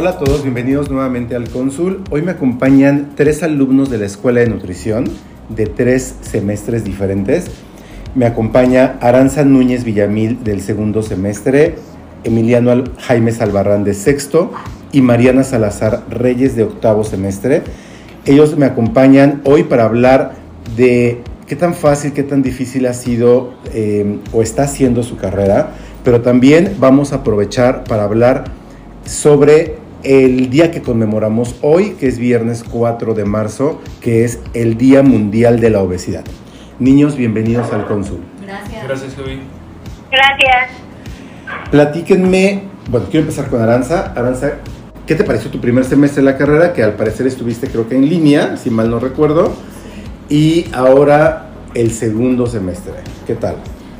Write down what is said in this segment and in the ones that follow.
Hola a todos, bienvenidos nuevamente al Cónsul. Hoy me acompañan tres alumnos de la Escuela de Nutrición de tres semestres diferentes. Me acompaña Aranza Núñez Villamil del segundo semestre, Emiliano Jaime Salvarrán de sexto y Mariana Salazar Reyes de octavo semestre. Ellos me acompañan hoy para hablar de qué tan fácil, qué tan difícil ha sido eh, o está haciendo su carrera, pero también vamos a aprovechar para hablar sobre el día que conmemoramos hoy, que es viernes 4 de marzo, que es el Día Mundial de la Obesidad. Niños, bienvenidos al Cónsul. Gracias. Gracias, Javi. Gracias. Platíquenme, bueno, quiero empezar con Aranza. Aranza, ¿qué te pareció tu primer semestre de la carrera? Que al parecer estuviste creo que en línea, si mal no recuerdo. Y ahora el segundo semestre. ¿Qué tal?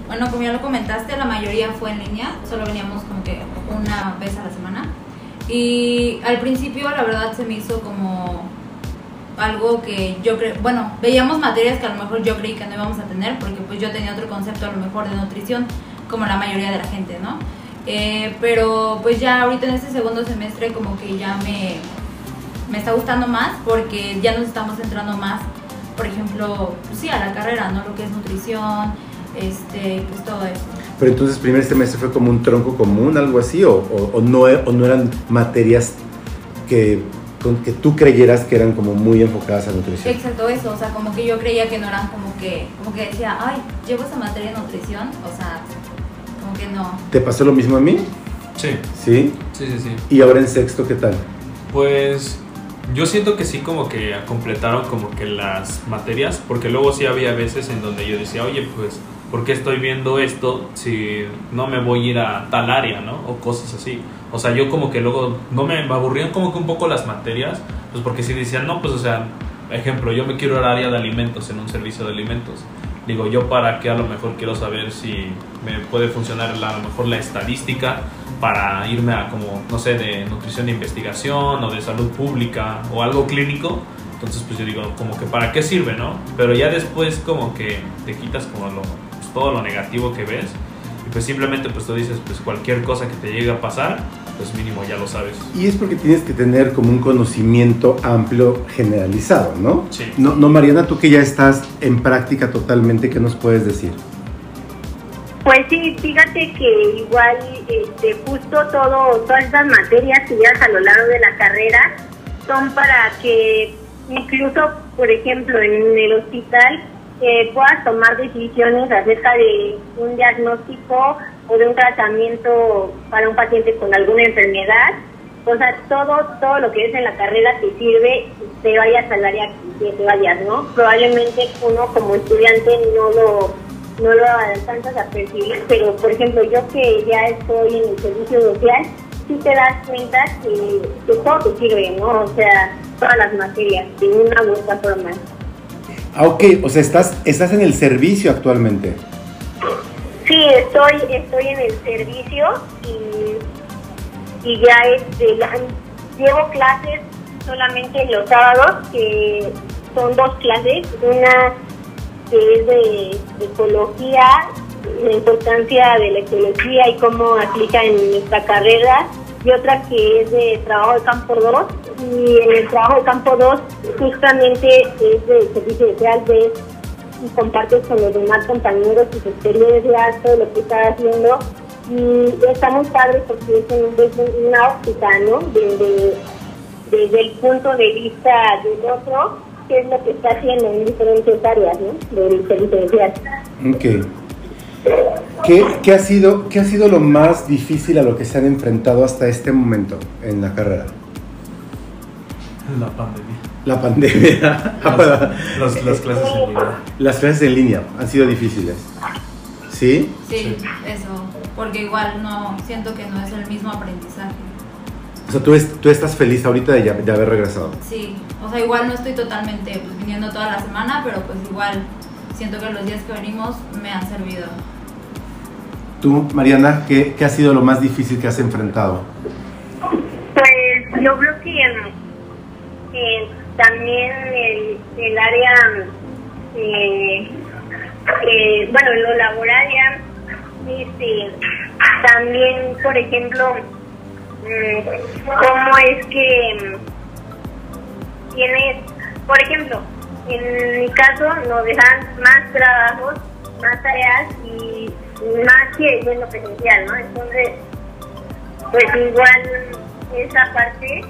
Bueno, como ya lo comentaste, la mayoría fue en línea, solo veníamos como que una vez a la semana. Y al principio la verdad se me hizo como algo que yo creo, bueno, veíamos materias que a lo mejor yo creí que no íbamos a tener porque pues yo tenía otro concepto a lo mejor de nutrición como la mayoría de la gente, ¿no? Eh, pero pues ya ahorita en este segundo semestre como que ya me, me está gustando más porque ya nos estamos centrando más, por ejemplo, pues sí, a la carrera, ¿no? Lo que es nutrición, este, pues todo eso. Pero entonces primer semestre fue como un tronco común, algo así, o, o- o no, o no eran materias que, con- que tú creyeras que eran como muy enfocadas a nutrición. Exacto, eso, o sea, como que yo creía que no eran como que, como que decía, ay, llevo esa materia de nutrición, o sea, como que no. ¿Te pasó lo mismo a mí? Sí, Sí. sí, sí, sí. Y ahora en sexto, ¿qué tal? Pues yo siento que sí como que completaron como que las materias, porque luego sí había veces en donde yo decía, oye, pues, ¿por qué estoy viendo esto si no me voy a ir a tal área, no? O cosas así. O sea, yo como que luego no me, me aburrían como que un poco las materias, pues porque si decían, no, pues, o sea, ejemplo, yo me quiero ir al área de alimentos, en un servicio de alimentos. Digo, yo para qué a lo mejor quiero saber si me puede funcionar la- a lo mejor la estadística para irme a como, no sé, de nutrición de investigación o de salud pública o algo clínico. Entonces, pues yo digo, como que para qué sirve, ¿no? Pero ya después como que te quitas como lo, todo lo negativo que ves y pues simplemente pues tú dices, pues cualquier cosa que te llegue a pasar, pues mínimo ya lo sabes. Y es porque tienes que tener como un conocimiento amplio generalizado, ¿no? Sí. No, no Mariana, tú que ya estás en práctica totalmente, ¿qué nos puedes decir? Pues sí, fíjate que igual este, justo todo, todas estas materias que llevas a lo largo de la carrera son para que incluso, por ejemplo, en el hospital eh, puedas tomar decisiones acerca de un diagnóstico o de un tratamiento para un paciente con alguna enfermedad. O sea, todo, todo lo que es en la carrera te sirve, te vayas al área que te vayas, ¿no? Probablemente uno como estudiante no lo no lo alcanzas a percibir, pero por ejemplo yo que ya estoy en el servicio social, sí te das cuenta que, que todo te sirve, ¿no? O sea, todas las materias, de una u otra forma. Ah, ok, o sea, estás, estás en el servicio actualmente. Sí, estoy, estoy en el servicio y, ya este, llevo clases solamente los sábados, que son dos clases, una que es de, de ecología, la importancia de la ecología y cómo aplica en nuestra carrera, y otra que es de trabajo de campo 2, y en el trabajo de campo 2 justamente es de servicio social, ves y compartes con los demás compañeros tus experiencias, todo lo que estás haciendo, y está muy padre porque es desde una óptica, ¿no? Desde, desde el punto de vista del otro, qué es lo que está haciendo en diferentes áreas, ¿no? Del servicio social. Ok. ¿Qué, qué ha sido, ¿Qué ha sido lo más difícil a lo que se han enfrentado hasta este momento en la carrera? La pandemia. La pandemia. Para- Las, las clases en línea. Las clases en línea han sido difíciles. ¿Sí? Sí, eso, porque igual no, siento que no es el mismo aprendizaje. O sea, tú, es- tú estás feliz ahorita de, ya- de haber regresado. Sí, o sea, igual no estoy totalmente pues, viniendo toda la semana, pero pues igual siento que los días que venimos me han servido. Tú, Mariana, ¿qué, qué ha sido lo más difícil que has enfrentado? Pues yo creo que eh, también el, el área, eh, eh, bueno, en lo laboral ya, este, también, por ejemplo, mm, cómo es que tienes, por ejemplo, en mi caso nos dejan más trabajos, más tareas y más que yendo presencial, ¿no? Entonces, pues igual esa parte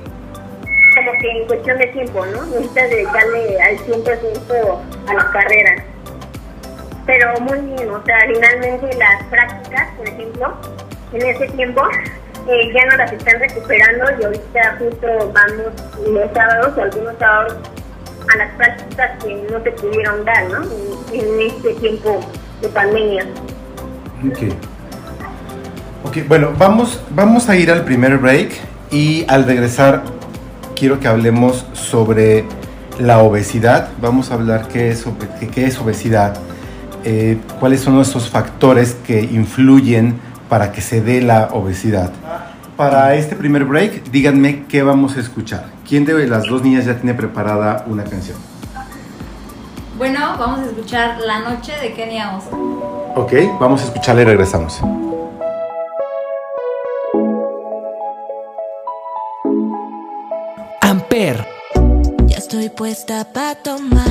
como que en cuestión de tiempo, ¿no? Necesitas dedicarle al 100% a la carrera. Pero muy bien, o sea, finalmente las prácticas, por ejemplo, en ese tiempo eh, ya no las están recuperando y ahorita justo vamos los sábados algunos sábados a las prácticas que no se pudieron dar, ¿no? En, en este tiempo de pandemia. Ok. Ok, bueno, vamos, vamos a ir al primer break y al regresar quiero que hablemos sobre la obesidad. Vamos a hablar qué es, qué- es obesidad, eh, cuáles son esos factores que influyen para que se dé la obesidad. Para este primer break, díganme qué vamos a escuchar. ¿Quién de las dos niñas ya tiene preparada una canción? Bueno, vamos a escuchar La Noche de Kenia Oz. Ok, vamos a escucharla y regresamos. Ya estoy puesta para tomar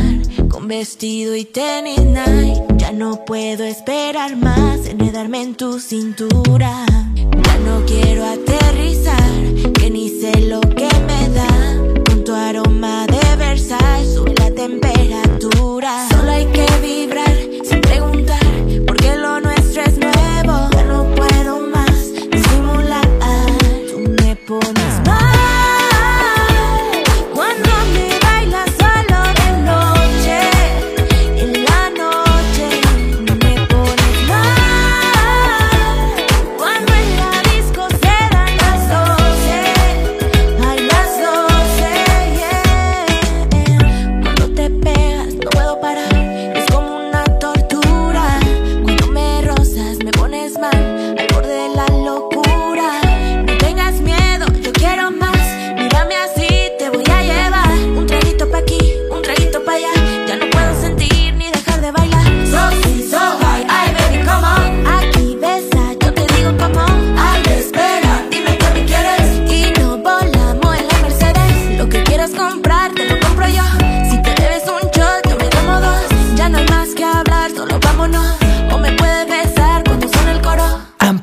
con vestido y tenis night. Ya no puedo esperar más, enredarme en tu cintura. Ya no quiero aterrizar, que ni sé lo que me da. Con tu aroma de Versailles sube la temperatura.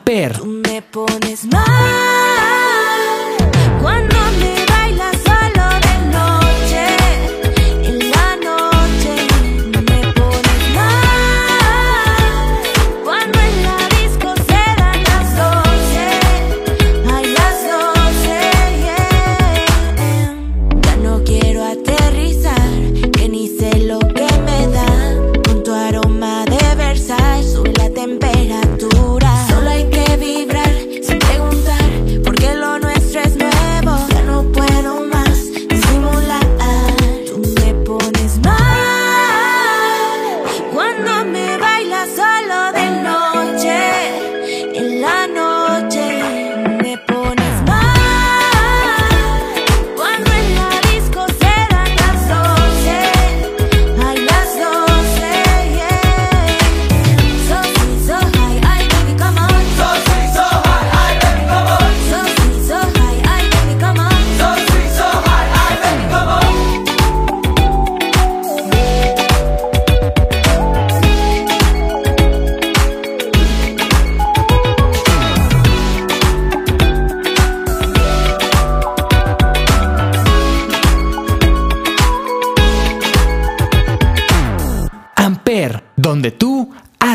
Tú me pones mal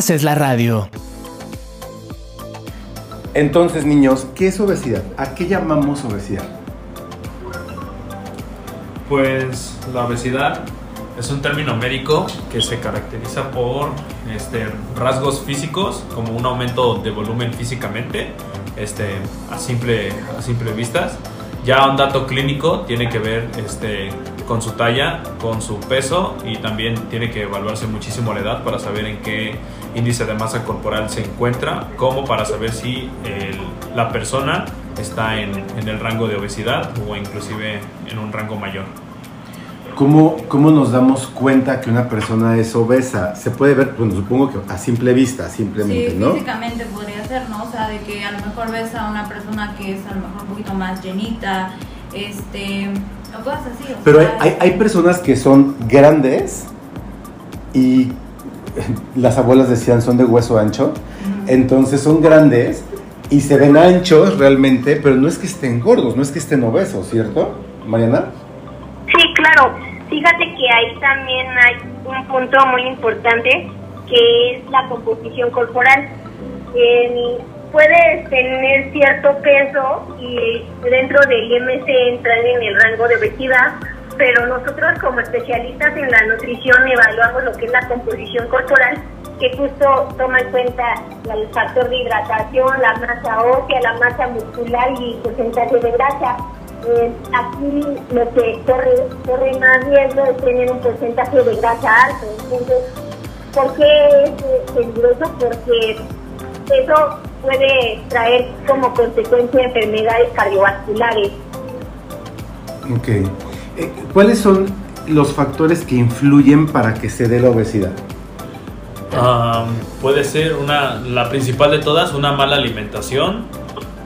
haces la radio. Entonces, niños, ¿qué es obesidad? ¿A qué llamamos obesidad? Pues la obesidad es un término médico que se caracteriza por este, rasgos físicos, como un aumento de volumen físicamente, este, a, simple, a simple vistas, Ya un dato clínico tiene que ver este, con su talla, con su peso y también tiene que evaluarse muchísimo la edad para saber en qué índice de masa corporal se encuentra, como para saber si el- la persona está en, en el rango de obesidad o inclusive en un rango mayor. ¿Cómo, ¿Cómo nos damos cuenta que una persona es obesa? Se puede ver, bueno, supongo que a simple vista, simplemente, Sí, ¿no? físicamente podría ser, ¿no? O sea, de que a lo mejor ves a una persona que es a lo mejor un poquito más llenita, este, o cosas así. o Pero hay, sea, hay, hay personas que son grandes y las abuelas decían son de hueso ancho, entonces son grandes y se ven anchos realmente, pero no es que estén gordos, no es que estén obesos, ¿cierto, Mariana? Sí, claro. Fíjate que ahí también hay un punto muy importante que es la composición corporal. El- puedes tener cierto peso y dentro del IMC entrar en el rango de obesidad, pero nosotros como especialistas en la nutrición evaluamos lo que es la composición corporal, que justo toma en cuenta el factor de hidratación, la masa ósea, la masa muscular y porcentaje de grasa. Eh, aquí lo que corre, corre más riesgo es tener un porcentaje de grasa alto. Entonces, ¿por qué es eh, peligroso? Porque eso puede traer como consecuencia enfermedades cardiovasculares. Ok. Eh, ¿Cuáles son los factores que influyen para que se dé la obesidad? Um, puede ser una, la principal de todas, una mala alimentación.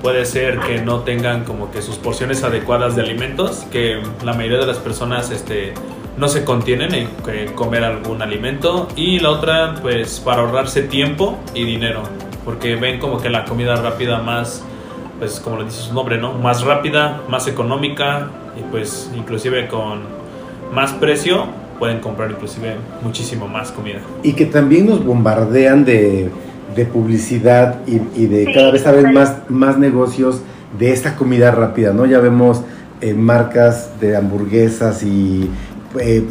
Puede ser que no tengan como que sus porciones adecuadas de alimentos, que la mayoría de las personas este, no se contienen en comer algún alimento. Y la otra, pues para ahorrarse tiempo y dinero, porque ven como que la comida rápida más, pues como le dice su nombre, ¿no? Más rápida, más económica y pues inclusive con más precio pueden comprar inclusive muchísimo más comida. Y que también nos bombardean de, de publicidad y, y de Sí, cada vez saben más, más negocios de esta comida rápida, ¿no? Ya vemos eh, marcas de hamburguesas y eh,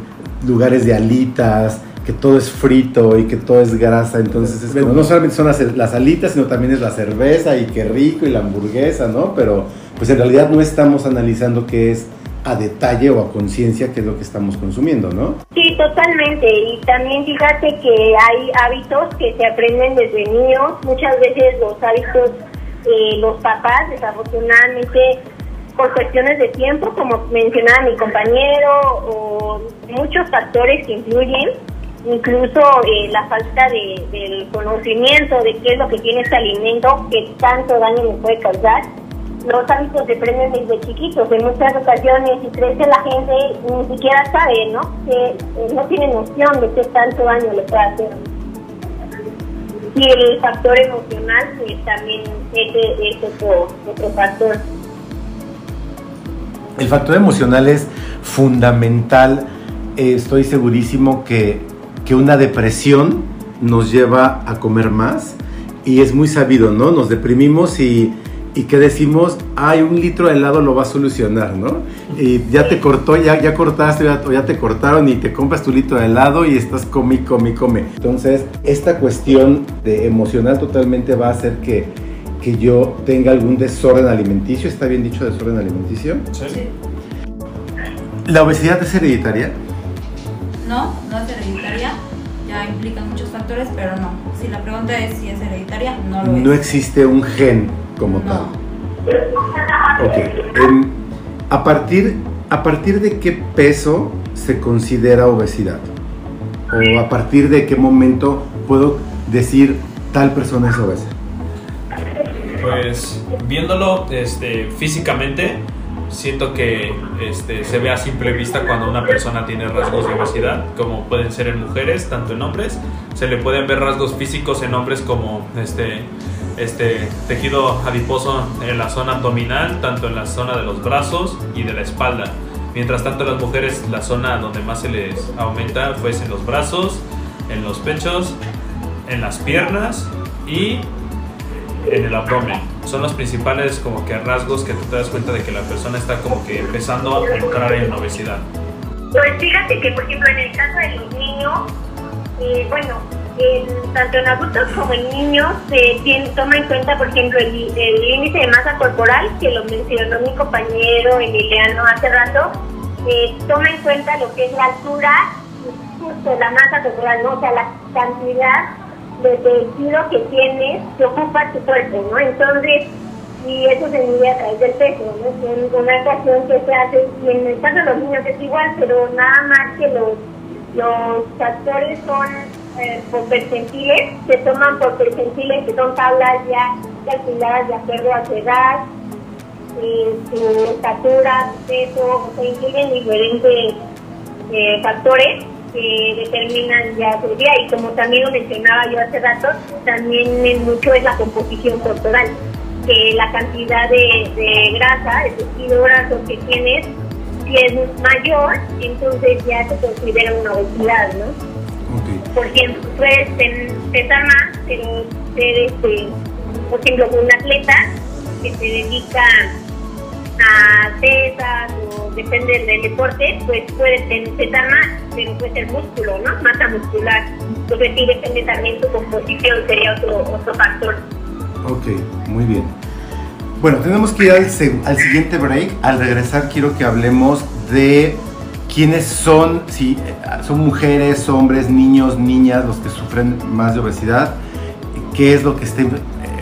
lugares de alitas, que todo es frito y que todo es grasa, entonces es bueno, no solamente son las, las alitas, sino también es la cerveza y qué rico y la hamburguesa, ¿no? Pero pues en realidad no estamos analizando qué es a detalle o a conciencia qué es lo que estamos consumiendo, ¿no? Sí, totalmente. Y también fíjate que hay hábitos que se aprenden desde niños. Muchas veces los hábitos, eh, los papás, desafortunadamente, por cuestiones de tiempo, como mencionaba mi compañero, o muchos factores que influyen, incluso eh, la falta de, del conocimiento de qué es lo que tiene este alimento, que tanto daño le puede causar. Los hábitos se aprenden desde chiquitos. En muchas ocasiones, si crece la gente, ni siquiera sabe, ¿no? Que eh, no tiene noción de qué tanto daño le puede hacer. Y el factor emocional, pues también es otro, otro factor. El factor emocional es fundamental. Estoy segurísimo que, que una depresión nos lleva a comer más y es muy sabido, ¿no? Nos deprimimos y, y que decimos, ay, un litro de helado lo va a solucionar, ¿no? Y ya te cortó, ya, ya cortaste ya- te cortaron y te compras tu litro de helado y estás come, come, come. Entonces, esta cuestión de emocional totalmente va a hacer que, que yo tenga algún desorden alimenticio. ¿Está bien dicho desorden alimenticio? Sí. ¿La obesidad es hereditaria? No, no es hereditaria. Ya implican muchos factores, pero no. Si la pregunta es si es hereditaria, no lo es. No existe un gen como No. tal. Ok. em, a, partir, ¿A partir de qué peso se considera obesidad? ¿O a partir de qué momento puedo decir tal persona es obesa? Pues viéndolo este, físicamente, siento que este, se ve a simple vista cuando una persona tiene rasgos de obesidad, como pueden ser en mujeres, tanto en hombres. Se le pueden ver rasgos físicos en hombres como este, este tejido adiposo en la zona abdominal, tanto en la zona de los brazos y de la espalda. Mientras tanto, las mujeres, la zona donde más se les aumenta, pues en los brazos, en los pechos, en las piernas y en el abdomen. Son los principales como que rasgos que tú te das cuenta de que la persona está como que empezando a entrar en obesidad. Pues fíjate que, por ejemplo, en el caso de los niños, eh, bueno, en- tanto en adultos como en niños se tiene- toma en cuenta, por ejemplo, el, el de masa corporal, que lo mencionó mi compañero Emiliano hace rato, eh, toma en cuenta lo que es la altura justo la masa corporal, ¿no? o sea, la cantidad de tejido que tienes que ocupa tu cuerpo, ¿no? Entonces, y eso se mide a través del peso, ¿no? Una ecuación que se hace, y en el caso de los niños es igual, pero nada más que los, los factores son eh, por percentiles, se toman por percentiles, que son tablas ya calculadas de acuerdo a su edad, su estatura, peso, o sea, incluyen diferentes eh, factores que determinan ya su día y como también lo mencionaba yo hace rato, también es mucho es la composición corporal, que la cantidad de, de grasa, el tejido graso que tienes, si es mayor, entonces ya se considera una obesidad, ¿no? Ok. Por ejemplo, puedes pesar más, pero ser, este, por ejemplo, un atleta que se dedica pesas o depende del deporte, pues puede pesar más, pero puede ser músculo, ¿no? Masa muscular. Entonces sí depende también su composición, sería otro, otro factor. Ok, muy bien. Bueno, tenemos que ir al, al siguiente break. Al regresar quiero que hablemos de quiénes son, si eh, son mujeres, hombres, niños, niñas los que sufren más de obesidad, qué es lo que está eh,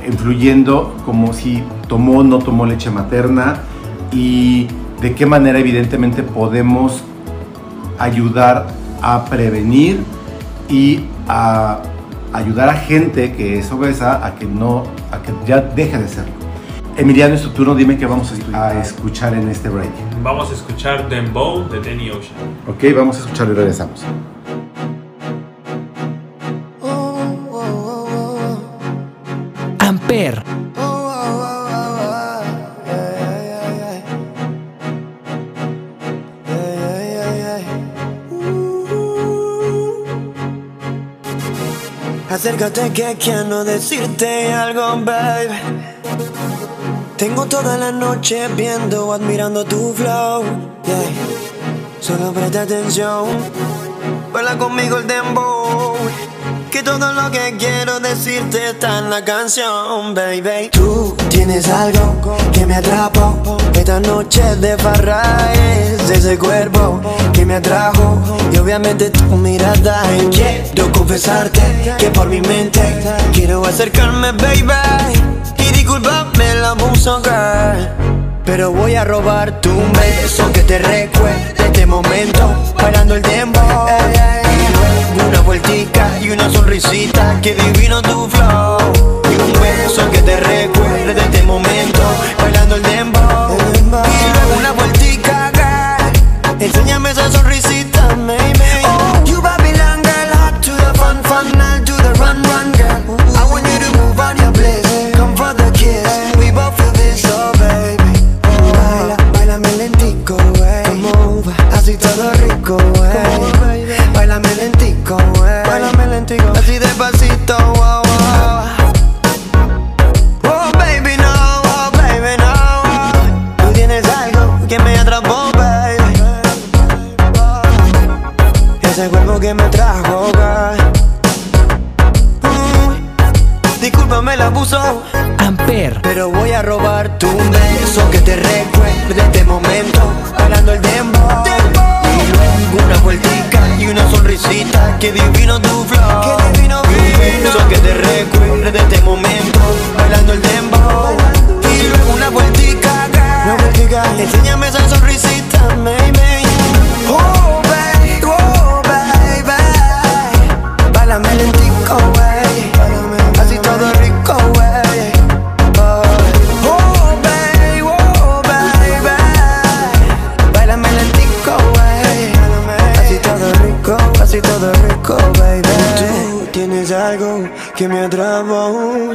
influyendo, como si tomó o no tomó leche materna y de qué manera evidentemente podemos ayudar a prevenir y a ayudar a gente que es obesa a que no, a que ya deje de serlo. Emiliano, es tu turno, dime qué vamos a escuchar en este break. Vamos a escuchar Dembow de Danny Ocean. Ok, vamos a escucharlo y regresamos. Amper, Acércate que quiero decirte algo, baby. Tengo toda la noche viendo, admirando tu flow. Solo presta atención. Baila conmigo el dembow. Que todo lo que quiero decirte está en la canción, baby. Tú tienes algo que me atrapó. Esta noche de farra es ese cuerpo que me atrajo. Y obviamente tu mirada. Y quiero confesarte que por mi mente quiero acercarme, baby. Y disculpame abuso, girl. Pero voy a robarte un beso que te recuerde este momento Bailando el dembow Y luego una vueltica y una sonrisita Que divino tu flow Y un beso que te recuerde este momento Bailando el dembow Y luego una vueltica, Enséñame esa sonrisita, Tú tienes algo que me atrapó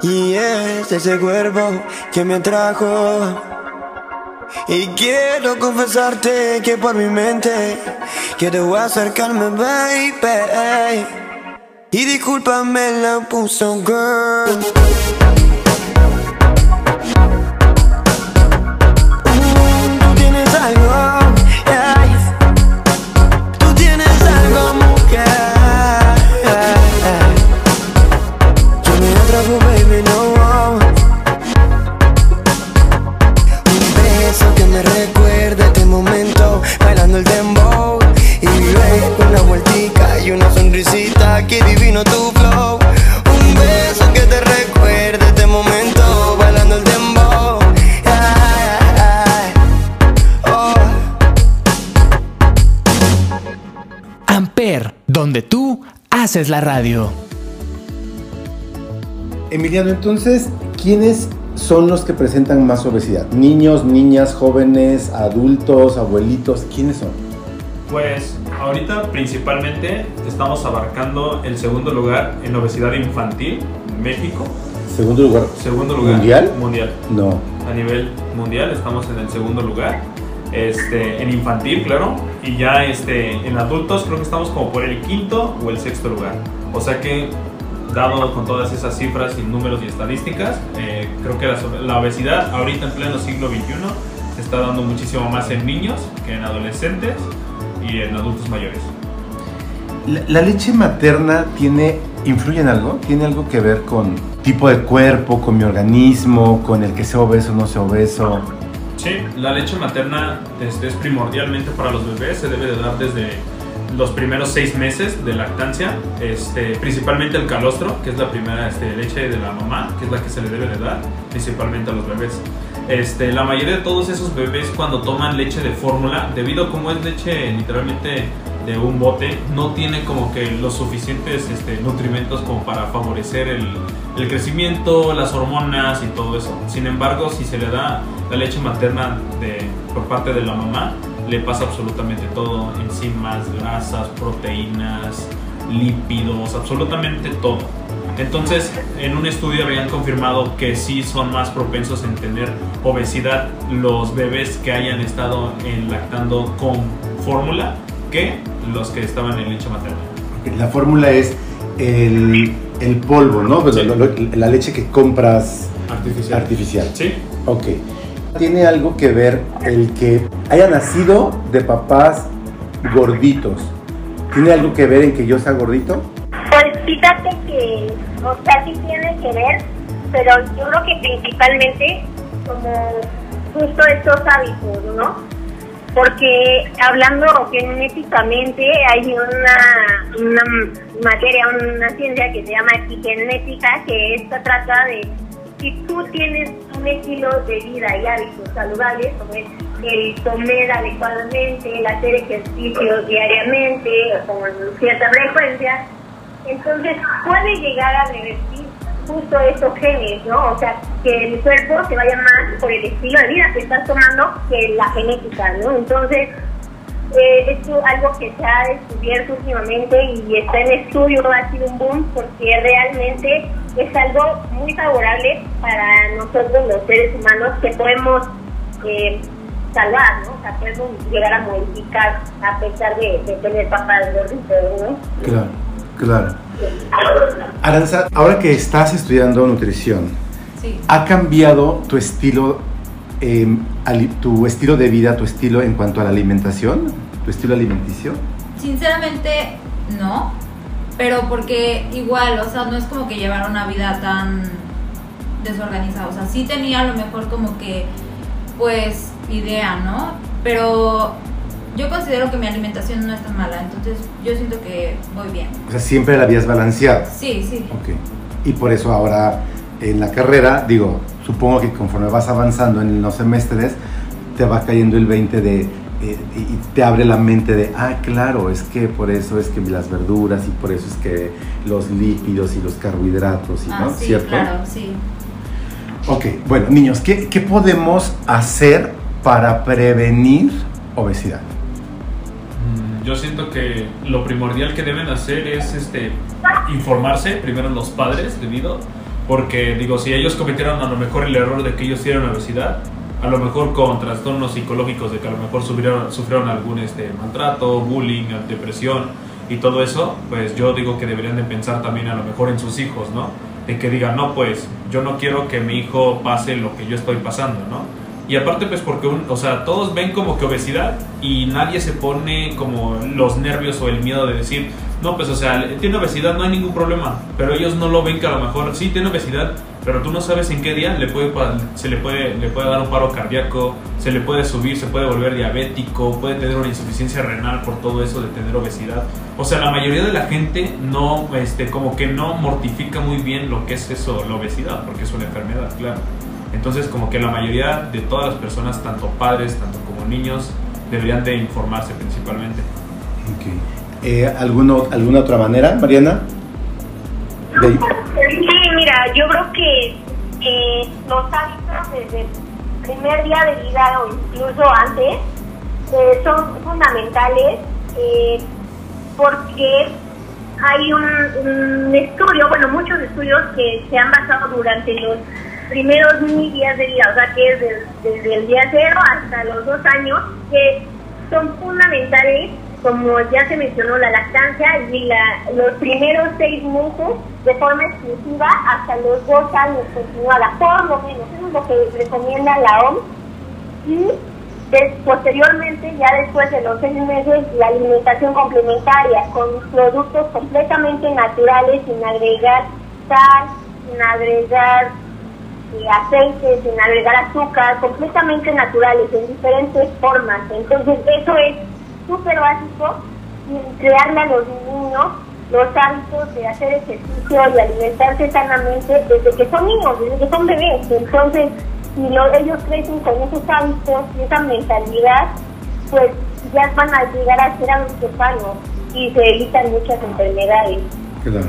Y es ese cuerpo que me atrajo y quiero confesarte que por mi mente quiero acercarme, baby. Y discúlpame la puso, girl. Donde tú haces la radio. Emiliano, entonces, ¿quiénes son los que presentan más obesidad? ¿Niños, niñas, jóvenes, adultos, abuelitos? ¿Quiénes son? Pues ahorita principalmente estamos abarcando el segundo lugar en obesidad infantil en México. Segundo lugar. Segundo lugar. ¿Mundial? Mundial. No. A nivel mundial estamos en el segundo lugar. Este, en infantil, claro. Y ya este, en adultos creo que estamos como por el quinto o el sexto lugar. O sea que, dado con todas esas cifras y números y estadísticas, eh, creo que la, obesidad ahorita en pleno siglo XXI se está dando muchísimo más en niños que en adolescentes y en adultos mayores. ¿La, la leche materna tiene, influye en algo? ¿Tiene algo que ver con tipo de cuerpo, con mi organismo, con el que sea obeso o no sea obeso? Sí, la leche materna este, es primordialmente para los bebés, se debe de dar desde los primeros seis meses de lactancia, este, principalmente el calostro, que es la primera este, leche de la mamá, que es la que se le debe de dar, principalmente a los bebés. Este, la mayoría de todos esos bebés cuando toman leche de fórmula, debido a como es leche literalmente de un bote, no tiene como que los suficientes este, nutrimentos como para favorecer el, el crecimiento, las hormonas y todo eso. Sin embargo, si se le da la leche materna de, por parte de la mamá, le pasa absolutamente todo, enzimas, grasas, proteínas, lípidos, absolutamente todo. Entonces, en un estudio habían confirmado que sí son más propensos en tener obesidad los bebés que hayan estado en lactando con fórmula que los que estaban en leche materna. La fórmula es el, el polvo, ¿no? Pues Sí. lo- lo- la leche que compras Artificial. artificial. Sí, Ok. ¿Tiene algo que ver el que haya nacido de papás gorditos? ¿Tiene algo que ver en que yo sea gordito? Pues fíjate que, o sea, sí tiene que ver, pero yo creo que principalmente como justo estos hábitos, ¿no? Porque hablando genéticamente hay una, una materia, una ciencia que se llama epigenética, que esta trata de si tú tienes un estilo de vida y hábitos saludables, como es el comer adecuadamente, el hacer ejercicios diariamente, con cierta frecuencia, entonces puede llegar a revertir justo esos genes, ¿no? O sea, que el cuerpo se vaya más por el estilo de vida que estás tomando que la genética, ¿no? Entonces, eh, es algo que se ha descubierto últimamente y está en estudio, ha sido un boom porque realmente es algo muy favorable para nosotros los seres humanos que podemos eh, salvar, ¿no? O sea, podemos llegar a modificar a pesar de, de tener papás gorditos, ¿no? Claro, claro. Aranza, ahora que estás estudiando nutrición, Sí. ¿ha cambiado tu estilo, eh, tu estilo de vida, tu estilo en cuanto a la alimentación, tu estilo alimenticio? Sinceramente, no. Pero porque igual, o sea, no es como que llevar una vida tan desorganizada. O sea, sí tenía a lo mejor como que, pues, idea, ¿no? Pero yo considero que mi alimentación no es tan mala. Entonces, yo siento que voy bien. O sea, siempre la habías balanceado. Sí, sí. Ok. Y por eso ahora en la carrera, digo, supongo que conforme vas avanzando en los semestres, te va cayendo el 20 de, eh, y te abre la mente de, ah, claro, es que por eso es que las verduras y por eso es que los lípidos y los carbohidratos, y, Ah, ¿no? sí, ¿Cierto? claro, sí. Ok, bueno, niños, ¿qué, qué podemos hacer para prevenir obesidad? Mm, Yo siento que lo primordial que deben hacer es este informarse primero los padres debido porque digo si ellos cometieron a lo mejor el error de que ellos tienen obesidad a lo mejor con trastornos psicológicos de que a lo mejor sufrieron, algún este maltrato bullying depresión y todo eso pues yo digo que deberían de pensar también a lo mejor en sus hijos no de que digan no pues yo no quiero que mi hijo pase lo que yo estoy pasando no y aparte, pues porque, o sea, todos ven como que obesidad y nadie se pone como los nervios o el miedo de decir, no, pues, o sea, tiene obesidad, no hay ningún problema. Pero ellos no lo ven que a lo mejor sí tiene obesidad, pero tú no sabes en qué día se le puede, le puede dar un paro cardíaco, se le puede subir, se puede volver diabético, puede tener una insuficiencia renal por todo eso de tener obesidad. O sea, la mayoría de la gente no, este, como que no mortifica muy bien lo que es eso, la obesidad, porque es una enfermedad, claro. Entonces, como que la mayoría de todas las personas, tanto padres, tanto como niños, deberían de informarse principalmente. Ok. Eh, ¿alguno- ¿Alguna otra manera, Mariana? Sí, mira, yo creo que los hábitos desde el primer día de vida o incluso antes son fundamentales eh, porque hay un, estudio, bueno, muchos estudios que se han basado durante los primeros mil días de vida, o sea, que es desde el día cero hasta los dos años, que son fundamentales, como ya se mencionó, la lactancia y la, los primeros seis meses de forma exclusiva hasta los dos años continuada, por lo menos. Eso es lo que recomienda la OMS. Y des- posteriormente, ya después de los seis meses, la alimentación complementaria con productos completamente naturales, sin agregar sal, sin agregar eh, aceites, sin agregar azúcar, completamente naturales, en diferentes formas. Entonces, eso es súper básico y crearle a los niños los hábitos de hacer ejercicio y alimentarse sanamente desde que son niños, desde que son bebés. Entonces, si lo- ellos crecen con esos hábitos y esa mentalidad, pues ya van a llegar a ser adultos sanos y se evitan muchas enfermedades. Claro.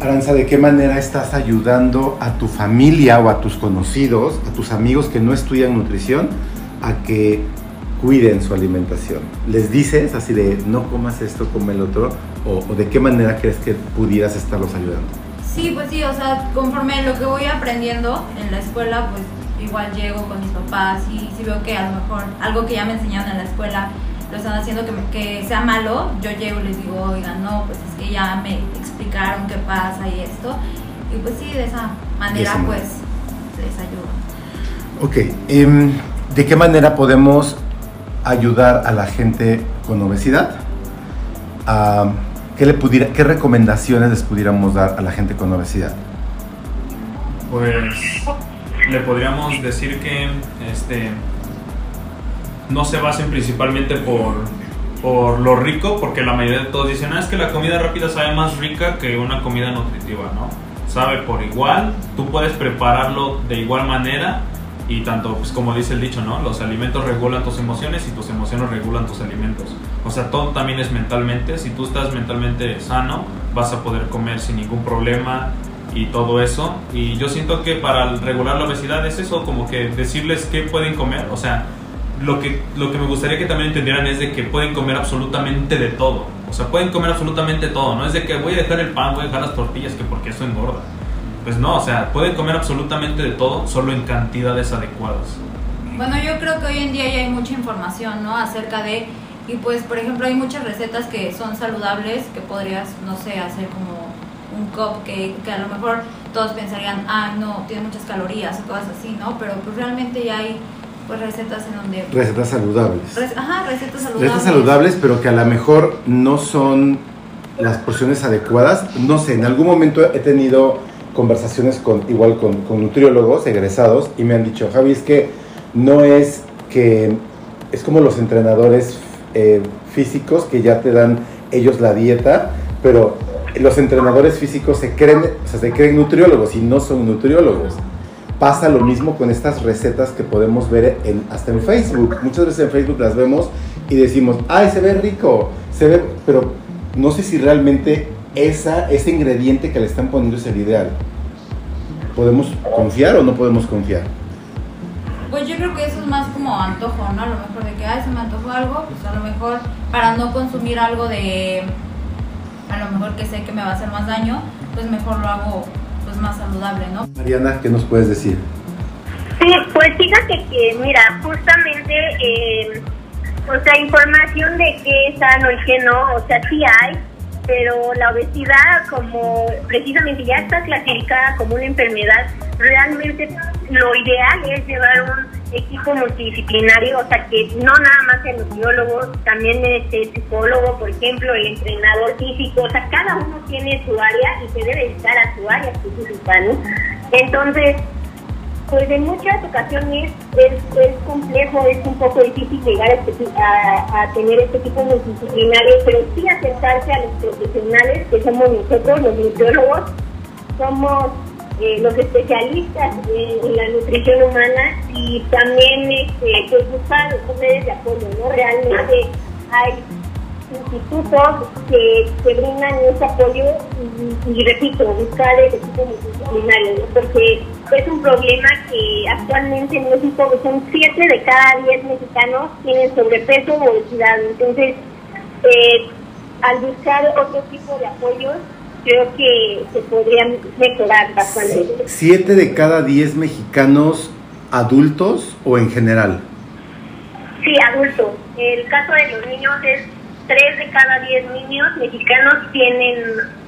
Aranza, ¿de qué manera estás ayudando a tu familia o a tus conocidos, a tus amigos que no estudian nutrición, a que cuiden su alimentación? ¿Les dices así de no comas esto, come el otro? ¿O, o de qué manera crees que pudieras estarlos ayudando? Sí, pues sí, o sea, conforme lo que voy aprendiendo en la escuela, pues igual llego con mis papás y si veo que a lo mejor algo que ya me enseñaron en la escuela lo están haciendo que, me- que sea malo, yo llego y les digo, oigan, no, pues es que ya me explicaron qué pasa y esto. Y pues sí, de esa manera, pues les ayudo. Ok, em, ¿de qué manera podemos ayudar a la gente con obesidad? ¿qué, le pudiera, ¿Qué recomendaciones les pudiéramos dar a la gente con obesidad? Pues le podríamos decir que este no se basen principalmente por, por lo rico, porque la mayoría de todos dicen, ah, es que la comida rápida sabe más rica que una comida nutritiva, ¿no? Sabe por igual, tú puedes prepararlo de igual manera y tanto, pues como dice el dicho, ¿no? Los alimentos regulan tus emociones y tus emociones regulan tus alimentos. O sea, todo también es mentalmente. Si tú estás mentalmente sano, vas a poder comer sin ningún problema y todo eso. Y yo siento que para regular la obesidad es eso, como que decirles qué pueden comer. O sea, lo que, lo que me gustaría que también entendieran es de que pueden comer absolutamente de todo. O sea, pueden comer absolutamente todo. No es de que voy a dejar el pan, voy a dejar las tortillas, que porque eso engorda. Pues no, o sea, pueden comer absolutamente de todo, solo en cantidades adecuadas. Bueno, yo creo que hoy en día ya hay mucha información, ¿no? Acerca de, y pues, por ejemplo, hay muchas recetas que son saludables, que podrías, no sé, hacer como un cupcake, que a lo mejor todos pensarían, ah, no, tiene muchas calorías o cosas así, ¿no? Pero pues realmente ya hay, pues, recetas en donde... Recetas saludables. Ajá, recetas saludables. Recetas saludables, pero que a lo mejor no son las porciones adecuadas. No sé, en algún momento he tenido conversaciones con igual con, nutriólogos egresados y me han dicho, Javi, es que no es que es como los entrenadores eh, físicos que ya te dan ellos la dieta, pero los entrenadores físicos se creen, o sea, se creen nutriólogos y no son nutriólogos. Pasa lo mismo con estas recetas que podemos ver en, hasta en Facebook. Muchas veces en Facebook las vemos y decimos, ay, se ve rico, se ve, pero no sé si realmente esa, ese ingrediente que le están poniendo es el ideal. ¿Podemos confiar o no podemos confiar? Pues yo creo que eso es más como antojo, ¿no? A lo mejor de que, ay, se me antojó algo, pues a lo mejor para no consumir algo de, a lo mejor que sé que me va a hacer más daño, pues mejor lo hago pues más saludable, ¿no? Mariana, ¿qué nos puedes decir? Sí, pues fíjate que, mira, justamente, eh, o sea, información de qué es sano y qué no, o sea, sí hay, pero la obesidad, como precisamente ya está clasificada como una enfermedad, realmente lo ideal es llevar un equipo multidisciplinario, o sea, que no nada más el nutriólogo, también este psicólogo, por ejemplo, el entrenador físico, o sea, cada uno tiene su área y se debe dedicar a su área específica, ¿no? Entonces, pues en muchas ocasiones es, es complejo, es un poco difícil llegar a, este tener este tipo de pero sí acercarse a los profesionales que somos nosotros, los nutriólogos, somos eh, los especialistas en, la nutrición humana y también este, pues buscar redes de apoyo, ¿no? Realmente hay institutos que, brindan ese apoyo y, y repito, buscar el equipo porque es un problema que actualmente en México son 7 de cada 10 mexicanos tienen sobrepeso o obesidad. Entonces, eh, al buscar otro tipo de apoyos, creo que se podrían mejorar bastante. ¿Siete de cada diez mexicanos adultos o en general? Sí, adultos. El caso de los niños es 3 de cada 10 niños mexicanos tienen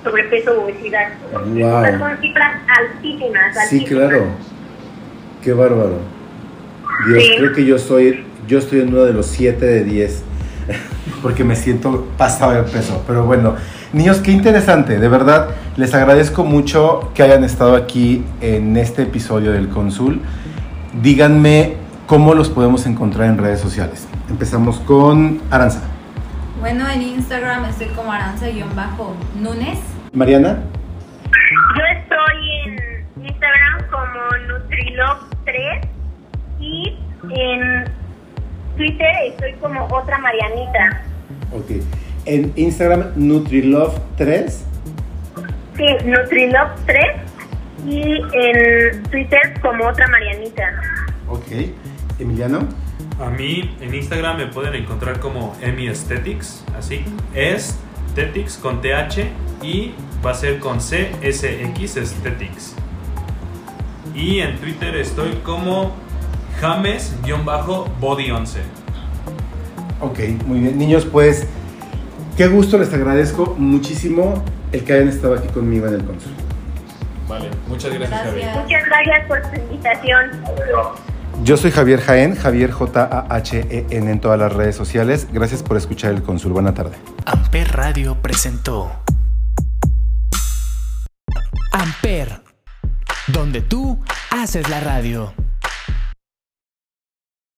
sobrepeso o obesidad. Wow. Estas son cifras altísimas. Sí, altísimas. claro. Qué bárbaro. Dios, Sí. creo que yo soy, yo estoy en uno de los 7 de 10. Porque me siento pasado de peso. Pero bueno, niños, qué interesante. De verdad, les agradezco mucho que hayan estado aquí en este episodio del Consul. Díganme cómo los podemos encontrar en redes sociales. Empezamos con Aranza. Bueno, en Instagram estoy como aranza-nunes. Mariana. Yo estoy en Instagram como Nutrilove3 y en Twitter estoy como otra Marianita. Ok. En Instagram, Nutrilove3. Sí, Nutrilove3 y en Twitter como otra Marianita. Ok. Emiliano. A mí en Instagram me pueden encontrar como Emi Aesthetics, así es Aesthetics con TH y va a ser con CSX Aesthetics. Y en Twitter estoy como James-Body11. Ok, muy bien. Niños, pues, qué gusto, les agradezco muchísimo el que hayan estado aquí conmigo en el consul. Vale, muchas gracias. Muchas gracias por su invitación. Yo soy Javier Jaén, Javier J-A-H-E-N en todas las redes sociales. Gracias por escuchar el consul. Buena tarde. Amper Radio presentó Amper, donde tú haces la radio.